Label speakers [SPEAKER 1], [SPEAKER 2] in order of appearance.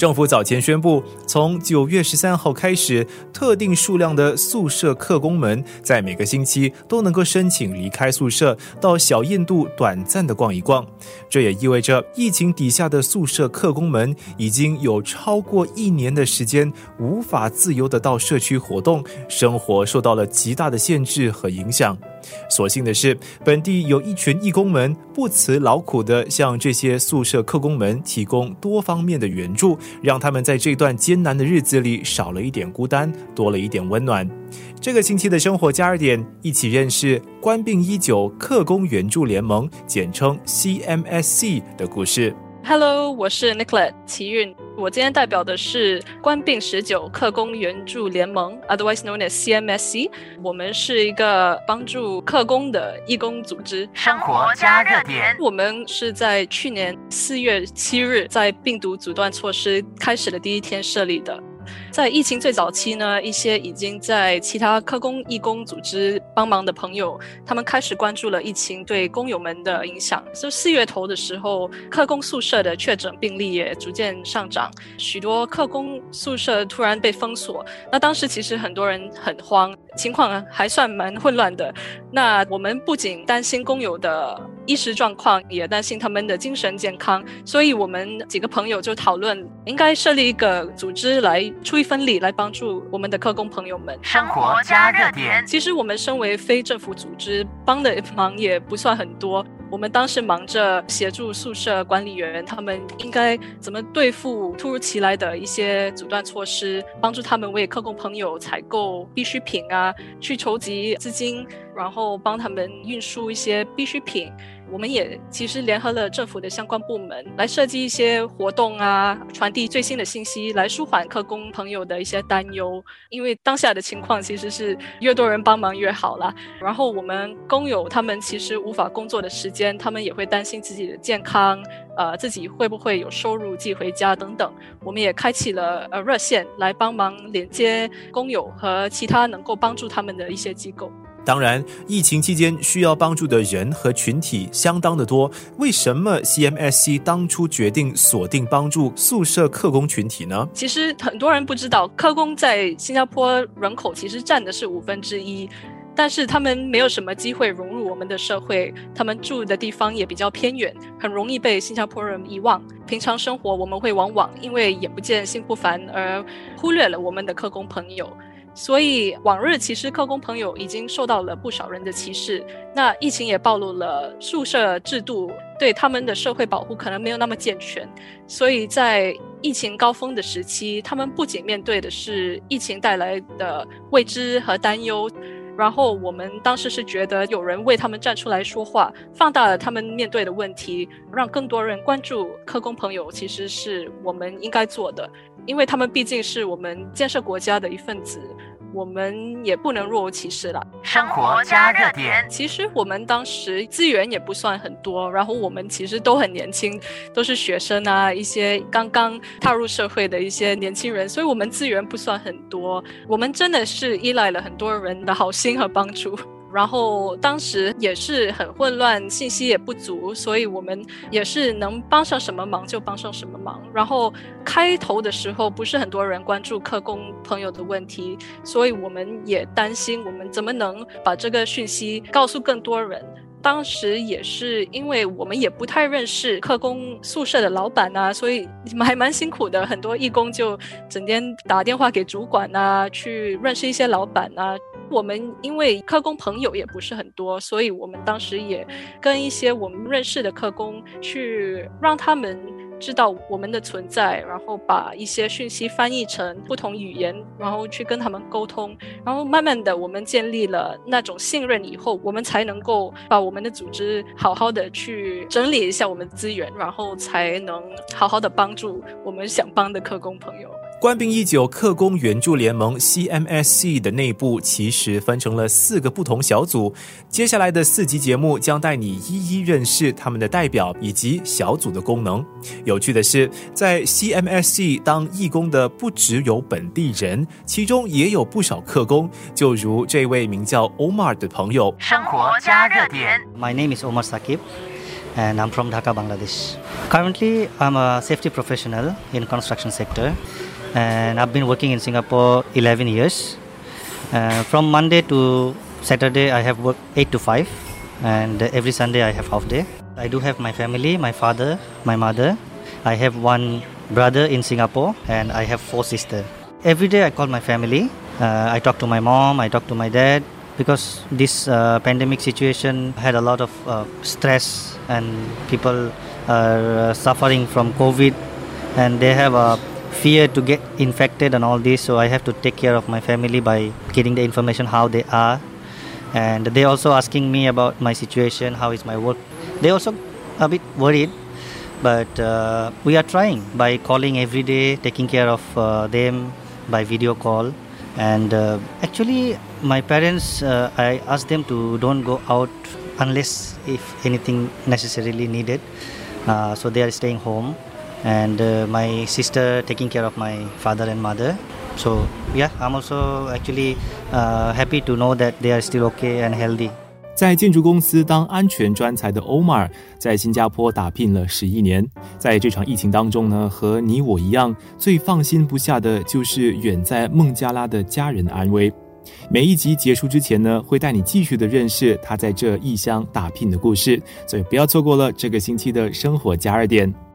[SPEAKER 1] 政府早前宣布，从九月十三号开始，特定数量的宿舍客工们在每个星期都能够申请离开宿舍，到小印度短暂的逛一逛。这也意味着，疫情底下的宿舍客工们已经有超过一年的时间无法自由的到社区活动，生活受到了极大的限制和影响。所幸的是，本地有一群义工们不辞劳苦的向这些宿舍客工们提供多方面的援助，让他们在这段艰难的日子里少了一点孤单，多了一点温暖。这个星期的生活加热点，一起认识官病一九客工援助联盟（简称 CMSC） 的故事。
[SPEAKER 2] Hello，我是 Nicolet 齐韵。我今天代表的是官病十九客工援助联盟，otherwise known as CMSC。我们是一个帮助客工的义工组织。
[SPEAKER 3] 生活加热点。
[SPEAKER 2] 我们是在去年四月七日，在病毒阻断措施开始的第一天设立的。在疫情最早期呢，一些已经在其他科工义工组织帮忙的朋友，他们开始关注了疫情对工友们的影响。就四月头的时候，科工宿舍的确诊病例也逐渐上涨，许多科工宿舍突然被封锁。那当时其实很多人很慌，情况还算蛮混乱的。那我们不仅担心工友的衣食状况，也担心他们的精神健康，所以我们几个朋友就讨论，应该设立一个组织来。出一份力来帮助我们的客工朋友们。
[SPEAKER 3] 生活加热点。
[SPEAKER 2] 其实我们身为非政府组织，帮的忙也不算很多。我们当时忙着协助宿舍管理员，他们应该怎么对付突如其来的一些阻断措施，帮助他们为客工朋友采购必需品啊，去筹集资金，然后帮他们运输一些必需品。我们也其实联合了政府的相关部门，来设计一些活动啊，传递最新的信息，来舒缓客工朋友的一些担忧。因为当下的情况其实是越多人帮忙越好啦。然后我们工友他们其实无法工作的时间，他们也会担心自己的健康，呃，自己会不会有收入寄回家等等。我们也开启了呃热线，来帮忙连接工友和其他能够帮助他们的一些机构。
[SPEAKER 1] 当然，疫情期间需要帮助的人和群体相当的多。为什么 CMSC 当初决定锁定帮助宿舍客工群体呢？
[SPEAKER 2] 其实很多人不知道，客工在新加坡人口其实占的是五分之一，但是他们没有什么机会融入我们的社会，他们住的地方也比较偏远，很容易被新加坡人遗忘。平常生活我们会往往因为眼不见心不烦而忽略了我们的客工朋友。所以往日其实客工朋友已经受到了不少人的歧视，那疫情也暴露了宿舍制度对他们的社会保护可能没有那么健全，所以在疫情高峰的时期，他们不仅面对的是疫情带来的未知和担忧，然后我们当时是觉得有人为他们站出来说话，放大了他们面对的问题，让更多人关注科工朋友，其实是我们应该做的。因为他们毕竟是我们建设国家的一份子，我们也不能若无其事了。
[SPEAKER 3] 生活加热点。
[SPEAKER 2] 其实我们当时资源也不算很多，然后我们其实都很年轻，都是学生啊，一些刚刚踏入社会的一些年轻人，所以我们资源不算很多。我们真的是依赖了很多人的好心和帮助。然后当时也是很混乱，信息也不足，所以我们也是能帮上什么忙就帮上什么忙。然后开头的时候不是很多人关注客工朋友的问题，所以我们也担心我们怎么能把这个讯息告诉更多人。当时也是因为我们也不太认识客工宿舍的老板啊，所以还蛮辛苦的。很多义工就整天打电话给主管啊，去认识一些老板啊。我们因为客工朋友也不是很多，所以我们当时也跟一些我们认识的客工去让他们知道我们的存在，然后把一些讯息翻译成不同语言，然后去跟他们沟通，然后慢慢的我们建立了那种信任以后，我们才能够把我们的组织好好的去整理一下我们的资源，然后才能好好的帮助我们想帮的客工朋友。
[SPEAKER 1] 官兵一九客工援助联盟 CMSC 的内部其实分成了四个不同小组。接下来的四集节目将带你一一认识他们的代表以及小组的功能。有趣的是，在 CMSC 当义工的不只有本地人，其中也有不少客工，就如这位名叫 Omar 的朋友。
[SPEAKER 3] 生活加热点。
[SPEAKER 4] My name is Omar Sakib. and I'm from Dhaka, Bangladesh. Currently, I'm a safety professional in construction sector, and I've been working in Singapore 11 years. Uh, from Monday to Saturday, I have worked 8 to 5, and every Sunday I have half day. I do have my family, my father, my mother. I have one brother in Singapore, and I have four sisters. Every day I call my family. Uh, I talk to my mom, I talk to my dad, because this uh, pandemic situation had a lot of uh, stress and people are uh, suffering from covid and they have a fear to get infected and all this so i have to take care of my family by getting the information how they are. And they also asking me about my situation how is my work. They also a bit worried but uh, we are trying by calling every day taking care of uh, them by video call. And uh, actually my parents uh, i asked them to don't go out unless if anything necessarily needed. Uh, so they are staying home and uh, my sister taking care of my father and mother so yeah i'm also actually uh, happy to know that they are still okay and healthy
[SPEAKER 1] 在建筑公司当安全专才的 Omar，，在新加坡打拼了十一年。在这场疫情当中呢，和你我一样，最放心不下的就是远在孟加拉的家人的安危。每一集结束之前呢，会带你继续的认识他在这异乡打拼的故事，所以不要错过了这个星期的生活加热点。